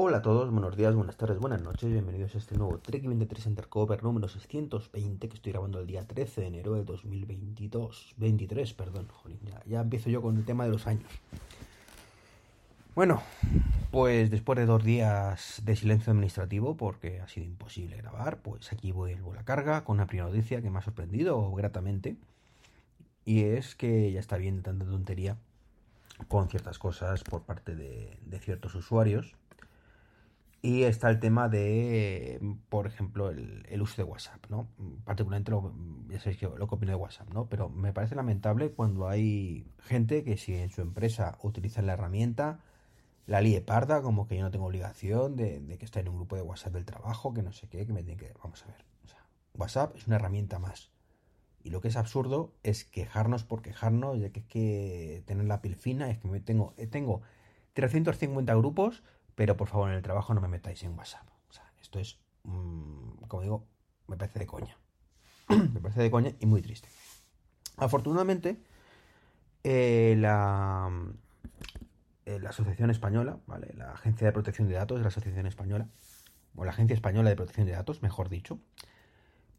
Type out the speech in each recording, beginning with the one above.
Hola a todos, buenos días, buenas tardes, buenas noches, bienvenidos a este nuevo Trek 23 Undercover número 620 que estoy grabando el día 13 de enero de 2022, 23, perdón, ya, ya empiezo yo con el tema de los años. Bueno, pues después de dos días de silencio administrativo, porque ha sido imposible grabar, pues aquí vuelvo a la carga con una primera noticia que me ha sorprendido gratamente. Y es que ya está bien de tanta tontería con ciertas cosas por parte de ciertos usuarios y está el tema de, por ejemplo, el, uso de WhatsApp, ¿no? Particularmente, lo, sabéis lo que opino de WhatsApp, ¿no? Pero me parece lamentable cuando hay gente que si en su empresa utilizan la herramienta, la lie parda, como que yo no tengo obligación de, que esté en un grupo de WhatsApp del trabajo, que no sé qué, que me tiene que... Vamos a ver. WhatsApp es una herramienta más. Y lo que es absurdo es quejarnos por quejarnos, ya que es que tener la piel fina, es que me tengo, tengo 350 grupos pero por favor en el trabajo no me metáis en WhatsApp. O sea, esto es, mm, como digo, me parece de coña. me parece de coña y muy triste. Afortunadamente, eh, la, eh, la Asociación Española, ¿vale? la Agencia de Protección de Datos de la Asociación Española, o la Agencia Española de Protección de Datos, mejor dicho,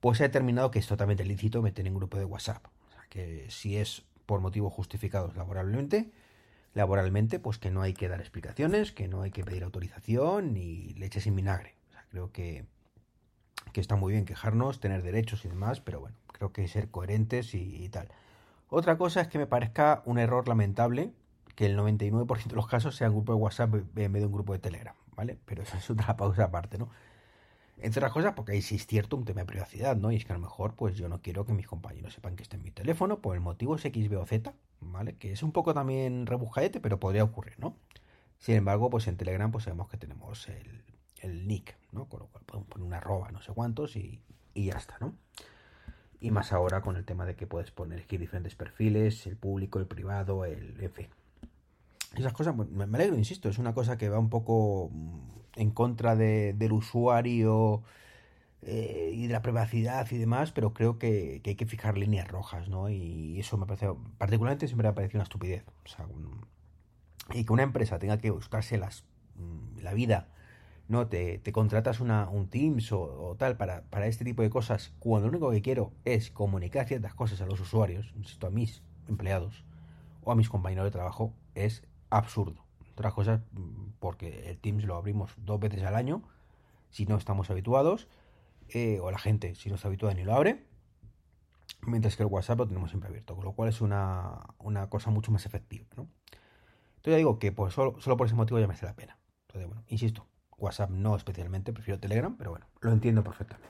pues ha determinado que es totalmente lícito meter en grupo de WhatsApp. O sea, que si es por motivos justificados laboralmente, laboralmente, pues que no hay que dar explicaciones, que no hay que pedir autorización ni leche sin vinagre. O sea, creo que, que está muy bien quejarnos, tener derechos y demás, pero bueno, creo que ser coherentes y, tal. Otra cosa es que me parezca un error lamentable que el 99% de los casos sea un grupo de WhatsApp en vez de un grupo de Telegram, ¿vale? Pero eso es otra pausa aparte, ¿no? Entre otras cosas, porque ahí sí es cierto un tema de privacidad, ¿no? Y es que a lo mejor, pues yo no quiero que mis compañeros sepan que está en mi teléfono, por el motivo X, B o Z, ¿vale? Que es un poco también rebujadete, pero podría ocurrir, ¿no? Sin embargo, pues en Telegram, pues sabemos que tenemos el, nick, ¿no? Con lo cual podemos poner una arroba, no sé cuántos, y, ya está, ¿no? Y más ahora con el tema de que puedes poner aquí diferentes perfiles, el público, el privado, el. en fin. Esas cosas, me alegro, insisto, es una cosa que va un poco en contra del usuario eh, y de la privacidad y demás, pero creo que, hay que fijar líneas rojas, ¿no? Y eso me parece, particularmente siempre me ha parecido una estupidez. y que una empresa tenga que buscarse las, mm, la vida, ¿no? Te, contratas una, un Teams o, tal para, para, este tipo de cosas, cuando lo único que quiero es comunicar ciertas cosas a los usuarios, insisto, a mis empleados o a mis compañeros de trabajo, es absurdo otras cosas porque el Teams lo abrimos dos veces al año, si no estamos habituados, eh, o la gente si no está habituada ni lo abre, mientras que el WhatsApp lo tenemos siempre abierto, con lo cual es una, cosa mucho más efectiva. ¿no? Entonces ya digo que pues solo, por ese motivo ya me hace la pena. Entonces, bueno, insisto, WhatsApp no especialmente, prefiero Telegram, pero bueno, lo entiendo perfectamente.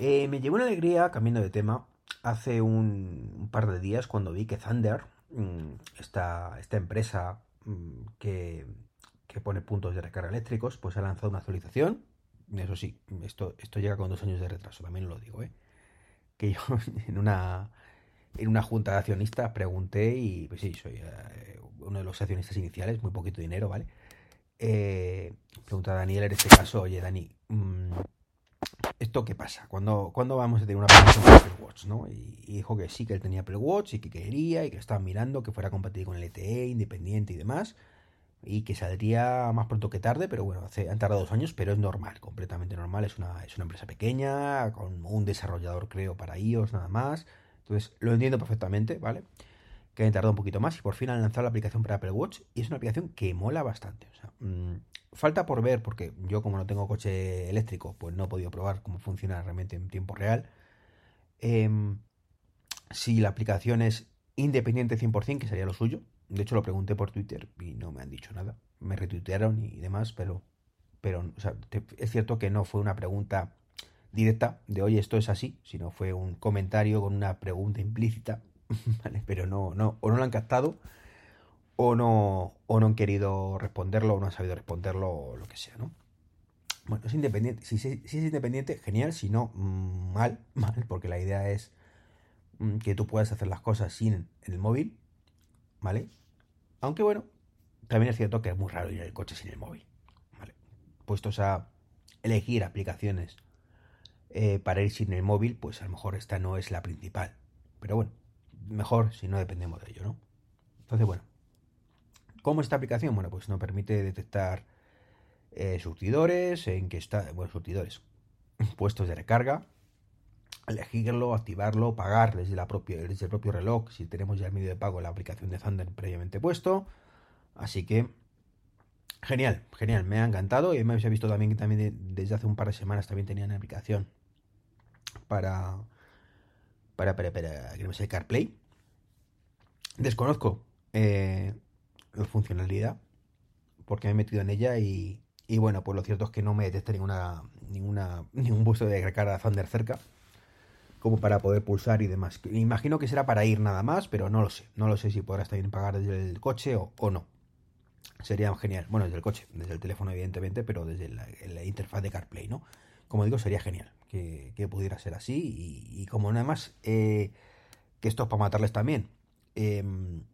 Eh, me llevó una alegría, cambiando de tema, hace un, par de días cuando vi que Thunder, esta, esta empresa Mm, que, pone puntos de recarga eléctricos, pues ha lanzado una actualización. Eso sí, esto, esto llega con dos años de retraso, también lo digo, ¿eh? Que yo en una, en una junta de accionistas pregunté y pues sí, soy eh, uno de los accionistas iniciales, muy poquito dinero, ¿vale? Eh, pregunta a Daniel en este caso, oye Dani, mm, ¿esto qué pasa? ¿Cuándo, vamos a tener una aplicación para Apple Watch? ¿no? Y, dijo que sí, que él tenía Apple Watch y que quería y que estaba mirando que fuera compatible con el LTE, independiente y demás. Y que saldría más pronto que tarde, pero bueno, hace, han tardado dos años, pero es normal, completamente normal. Es una, es una empresa pequeña, con un desarrollador creo para iOS nada más. Entonces lo entiendo perfectamente, ¿vale? Que han tardado un poquito más y por fin han lanzado la aplicación para Apple Watch y es una aplicación que mola bastante. Mm, falta por ver, porque yo como no tengo coche eléctrico, pues no he podido probar cómo funciona realmente en tiempo real. Em, si la aplicación es independiente 100%, que sería lo suyo. De hecho, lo pregunté por Twitter y no me han dicho nada. Me retuitearon y demás, pero, pero es cierto que no fue una pregunta directa de oye, esto es así, sino fue un comentario con una pregunta implícita, Pero no, no, o no lo han captado o no, o no han querido responderlo, o no han sabido responderlo, o lo que sea, ¿no? Bueno, es independiente. Si, es independiente, genial. Si no, mal, mal, porque la idea es mm, que tú puedas hacer las cosas sin el móvil, ¿vale? Aunque bueno, también es cierto que es muy raro ir al coche sin el móvil, ¿vale? Puestos a elegir aplicaciones eh, para ir sin el móvil, pues a lo mejor esta no es la principal. Pero bueno, mejor si no dependemos de ello, ¿no? Entonces, bueno, ¿Cómo es esta aplicación? Bueno, pues nos permite detectar eh, surtidores, en que está, bueno, surtidores, puestos de recarga, elegirlo, activarlo, pagar desde, la desde el propio reloj, si tenemos ya el medio de pago la aplicación de Thunder previamente puesto. Así que, genial, genial, me ha encantado. Y me habéis visto también que también desde hace un par de semanas también tenían aplicación para, para, para, para, que CarPlay. Desconozco eh, funcionalidad porque me he metido en ella y, y bueno, pues lo cierto es que no me detecta ninguna, ninguna, ningún puesto de recarga Thunder cerca como para poder pulsar y demás. Imagino que será para ir nada más, pero no lo sé. No lo sé si podrás también pagar desde el coche o, no. Sería genial. Bueno, desde el coche, desde el teléfono evidentemente, pero desde la, interfaz de CarPlay, ¿no? Como digo, sería genial que, pudiera ser así. Y, como nada más, eh, que esto es para matarles también. Em,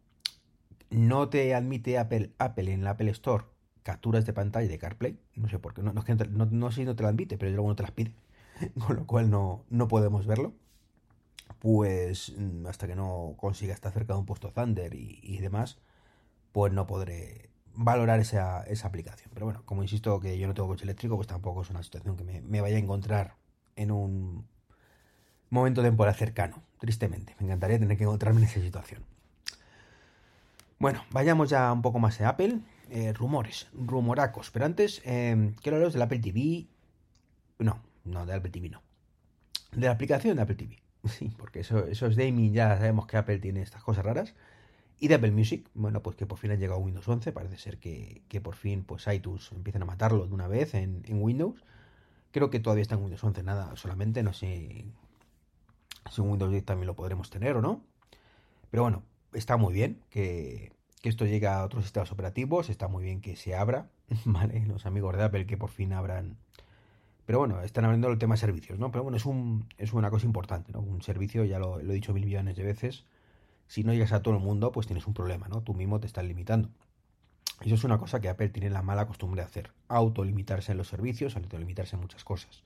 no te admite Apple, Apple en la Apple Store capturas de pantalla de CarPlay. No sé por qué. No, no, sé si no te la admite, pero luego no te las pide. Con lo cual no, no podemos verlo pues mm, hasta que no consiga estar cerca de un puesto Thunder y, demás, pues no podré valorar esa, esa, aplicación. Pero bueno, como insisto que yo no tengo coche eléctrico, pues tampoco es una situación que me, vaya a encontrar en un momento temporal cercano, tristemente. Me encantaría tener que encontrarme en esa situación. Bueno, vayamos ya un poco más a Apple. Eh, rumores, rumoracos. Pero antes, eh, quiero hablaros del Apple TV. No, no, de Apple TV no. De la aplicación de Apple TV. Sí, porque eso, eso es gaming, ya sabemos que Apple tiene estas cosas raras. Y de Apple Music, bueno, pues que por fin ha llegado Windows 11, parece ser que, por fin pues iTunes empiezan a matarlo de una vez en, Windows. Creo que todavía está en Windows 11, nada, solamente, no sé si en Windows 10 también lo podremos tener o no. Pero bueno, está muy bien que, esto llegue a otros sistemas operativos, está muy bien que se abra, ¿vale? Los amigos de Apple que por fin abran pero bueno, están hablando del tema de servicios, ¿no? Pero bueno, es, un, es una cosa importante, ¿no? Un servicio, ya lo, he dicho mil millones de veces, si no llegas a todo el mundo, pues tienes un problema, ¿no? Tú mismo te estás limitando. Eso es una cosa que Apple tiene la mala costumbre de hacer, autolimitarse en los servicios, autolimitarse en muchas cosas.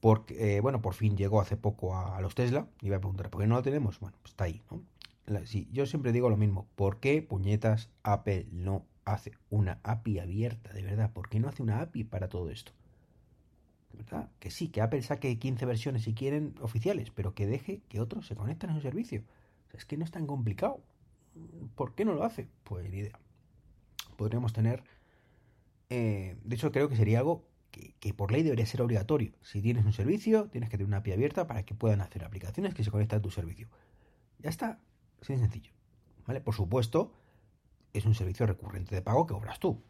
Porque, eh, bueno, por fin llegó hace poco a, los Tesla, y voy a preguntar, ¿por qué no lo tenemos? Bueno, pues está ahí, ¿no? Sí, yo siempre digo lo mismo, ¿por qué puñetas Apple no hace una API abierta, de verdad? ¿Por qué no hace una API para todo esto? Que sí, que Apple saque 15 versiones si quieren oficiales, pero que deje que otros se conecten a su servicio. es que no es tan complicado. ¿Por qué no lo hace? Pues ni idea. Podríamos tener... Eh, de hecho, creo que sería algo que, por ley debería ser obligatorio. Si tienes un servicio, tienes que tener una API abierta para que puedan hacer aplicaciones que se conecten a tu servicio. Ya está. Así de sencillo. ¿Vale? Por supuesto, es un servicio recurrente de pago que obras tú.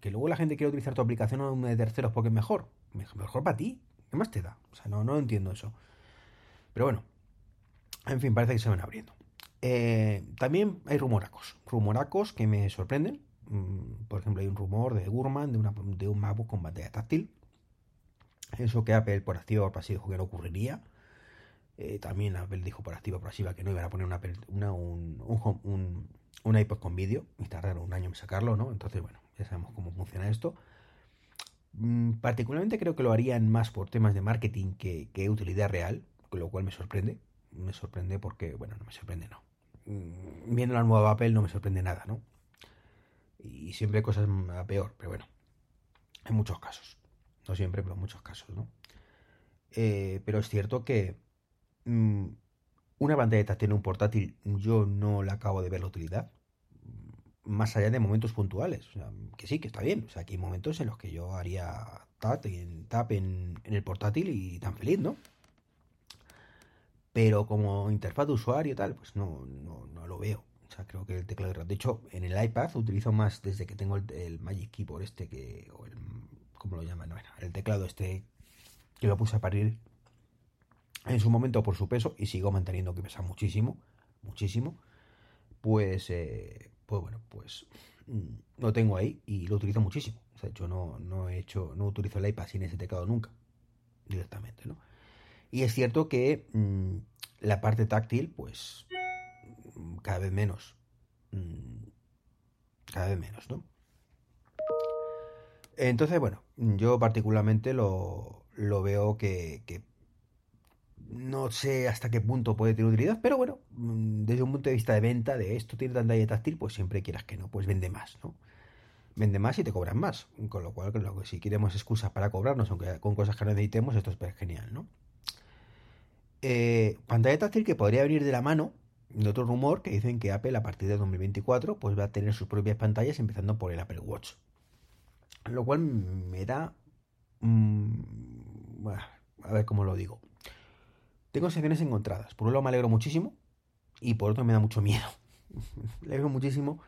Que luego la gente quiere utilizar tu aplicación de terceros porque es mejor mejor para ti. ¿Qué más te da? O sea, no, no entiendo eso. Pero bueno, en fin, parece que se van abriendo. Eh, también hay rumoracos. Rumoracos que me sorprenden. Mm, por ejemplo, hay un rumor de Gurman de, una, un MacBook con pantalla táctil. Eso que Apple por activa o dijo que no ocurriría. Eh, también Apple dijo por activa por pasiva que no iban a poner una, una un, un, un, iPod con vídeo y tardaron un año en sacarlo, ¿no? Entonces, bueno, ya sabemos cómo funciona esto. Mm, particularmente creo que lo harían más por temas de marketing que, que utilidad real, con lo cual me sorprende. Me sorprende porque, bueno, no me sorprende, no. Mm, viendo la nueva Apple no me sorprende nada, ¿no? Y siempre hay cosas a peor, pero bueno, en muchos casos. No siempre, pero en muchos casos, ¿no? Eh, pero es cierto que una pantalla táctil en un portátil yo no la acabo de ver la utilidad más allá de momentos puntuales. que sí, que está bien. O sea, que hay momentos en los que yo haría tap, en, tap en, el portátil y tan feliz, ¿no? Pero como interfaz de usuario y tal, pues no, no, lo veo. O sea, creo que el teclado de De hecho, en el iPad utilizo más desde que tengo el, Magic Keyboard este que. O el, ¿Cómo lo llaman? El teclado este que lo puse a parir en su momento por su peso y sigo manteniendo que pesa muchísimo, muchísimo. Pues, eh, pues bueno, pues mm, lo tengo ahí y lo utilizo muchísimo. O sea, yo no, no he hecho, no utilizo el iPad sin ese teclado nunca, directamente, ¿no? Y es cierto que mm, la parte táctil, pues, mm, cada vez menos. cada vez menos, ¿no? Entonces, bueno, yo particularmente lo, lo veo que, que no sé hasta qué punto puede tener utilidad, pero bueno, mm, desde un punto de vista de venta de esto tiene pantalla táctil, pues siempre quieras que no, pues vende más, ¿no? vende más y te cobran más. Con lo cual, si queremos excusas para cobrarnos, aunque con cosas que no necesitemos, esto es genial, ¿no? Eh, pantalla táctil que podría venir de la mano de otro rumor que dicen que Apple a partir de 2024 pues va a tener sus propias pantallas empezando por el Apple Watch. Lo cual me da... Mm, a ver cómo lo digo. Tengo sensaciones encontradas. Por un lado me alegro muchísimo y por otro me da mucho miedo. me alegro muchísimo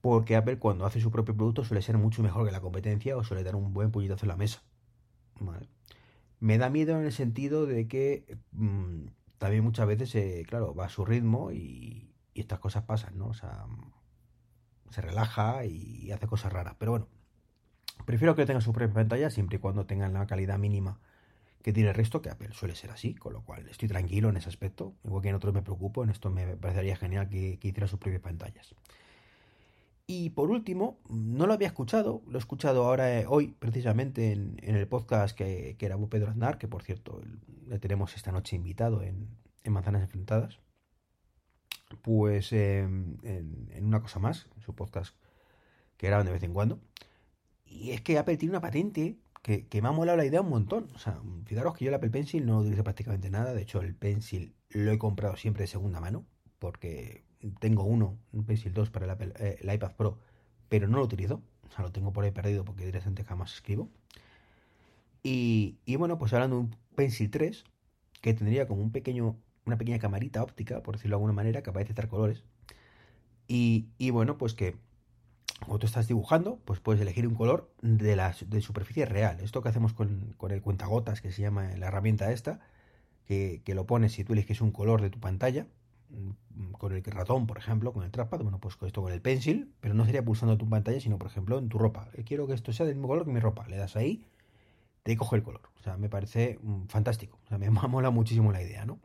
porque Apple cuando hace su propio producto suele ser mucho mejor que la competencia o suele dar un buen puñetazo en la mesa. Me da miedo en el sentido de que mm, también muchas veces, eh, claro, va a su ritmo y, estas cosas pasan, ¿no? O sea, se relaja y hace cosas raras. Pero bueno, prefiero que tenga su propia pantalla siempre y cuando tengan la calidad mínima que tiene el resto, que Apple suele ser así, con lo cual estoy tranquilo en ese aspecto. Igual que en otros me preocupo, en esto me parecería genial que, que hiciera sus propias pantallas. Y por último, no lo había escuchado, lo he escuchado ahora eh, hoy precisamente en, el podcast que, que grabó Pedro Aznar, que por cierto le tenemos esta noche invitado en, Manzanas Enfrentadas. Pues em, en, una cosa más, en su podcast que graban de vez en cuando. Y es que Apple tiene una patente que, me ha molado la idea un montón. O sea, fijaros que yo el Apple Pencil no utilizo prácticamente nada. De hecho, el Pencil lo he comprado siempre de segunda mano. Porque tengo uno, un Pencil 2 para el, eh, el, iPad Pro, pero no lo utilizo. O sea, lo tengo por ahí perdido porque directamente jamás escribo. Y, y bueno, pues hablando de un Pencil 3, que tendría como un pequeño, una pequeña camarita óptica, por decirlo de alguna manera, capaz de detectar colores. Y, y, bueno, pues que cuando tú estás dibujando, pues puedes elegir un color de la de superficie real. Esto que hacemos con, con el cuentagotas, que se llama la herramienta esta, que, que lo pones si tú eliges un color de tu pantalla, Mm, con el ratón, por ejemplo, con el trackpad, bueno, pues con esto con el pencil, pero no sería pulsando tu pantalla, sino, por ejemplo, en tu ropa. Eh, quiero que esto sea del mismo color que mi ropa. Le das ahí, te coge el color. O sea, me parece mm, fantástico. O sea, me mola muchísimo la idea, ¿no?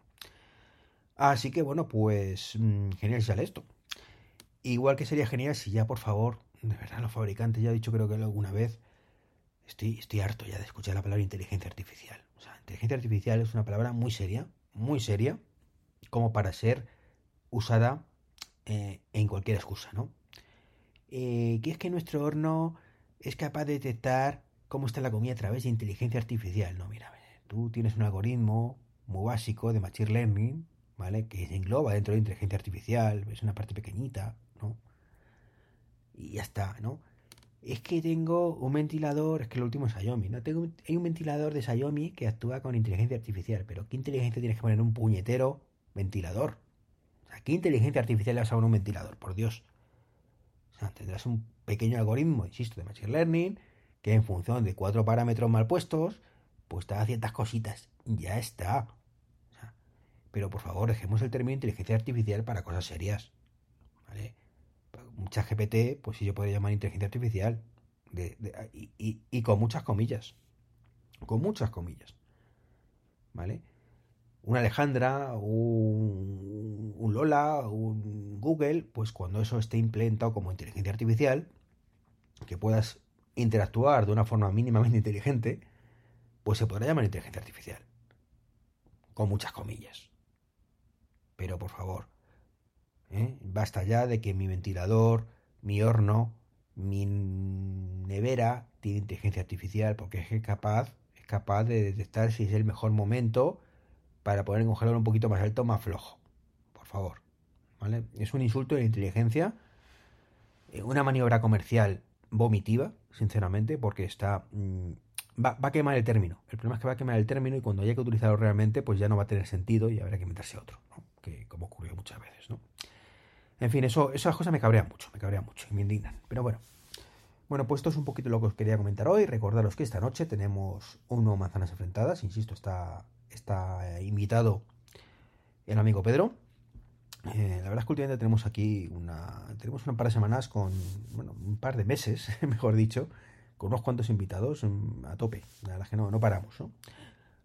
Así que, bueno, pues mm, genial sale esto. Igual que sería genial si ya, por favor, de verdad, los fabricantes, ya he dicho creo que alguna vez, estoy, estoy harto ya de escuchar la palabra inteligencia artificial. O sea, inteligencia artificial es una palabra muy seria, muy seria, como para ser usada eh, en cualquier excusa, ¿no? Eh, que es que nuestro horno es capaz de detectar cómo está la comida a través de inteligencia artificial. No, mira, tú tienes un algoritmo muy básico de Machine Learning, ¿vale? Que se engloba dentro de inteligencia artificial, es una parte pequeñita. Y ya está, ¿no? Es que tengo un ventilador, es que el último es Xiaomi, ¿no? Tengo, hay un ventilador de Xiaomi que actúa con inteligencia artificial, pero ¿qué inteligencia tienes que poner en un puñetero ventilador? ¿Qué inteligencia artificial le vas a un ventilador? Por Dios. O sea, tendrás un pequeño algoritmo, insisto, de Machine Learning, que en función de cuatro parámetros mal puestos, pues te da ciertas cositas. Ya está. pero por favor, dejemos el término inteligencia artificial para cosas serias. ¿Vale? Mucha GPT, pues sí se puede llamar inteligencia artificial. y con muchas comillas. Con muchas comillas. ¿Vale? una Alejandra, un, Lola, un Google, pues cuando eso esté implementado como inteligencia artificial, que puedas interactuar de una forma mínimamente inteligente, pues se podrá llamar inteligencia artificial. Con muchas comillas. Pero por favor, ¿eh? basta ya de que mi ventilador, mi horno, mi nevera tiene inteligencia artificial porque es capaz, es capaz de detectar si es el mejor momento para poner un congelador un poquito más alto, más flojo. Por favor. ¿Vale? Es un insulto de la inteligencia, eh, una maniobra comercial vomitiva, sinceramente, porque está... Mm, va, a quemar el término. El problema es que va a quemar el término y cuando haya que utilizarlo realmente, pues ya no va a tener sentido y habrá que meterse otro, que como ocurrió muchas veces, ¿no? En fin, eso, esas cosas me cabrean mucho, me cabrean mucho y me indignan. Pero bueno. Bueno, pues esto es un poquito lo que os quería comentar hoy. Recordaros que esta noche tenemos uno manzanas enfrentadas. Insisto, está está invitado el amigo Pedro. Eh, la verdad es que últimamente tenemos aquí una, tenemos un par de semanas con, bueno, un par de meses, mejor dicho, con unos cuantos invitados mm, a tope. La verdad es que no, no paramos,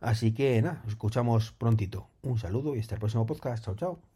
Así que nada, escuchamos prontito. Un saludo y hasta el próximo podcast. Chao, chao.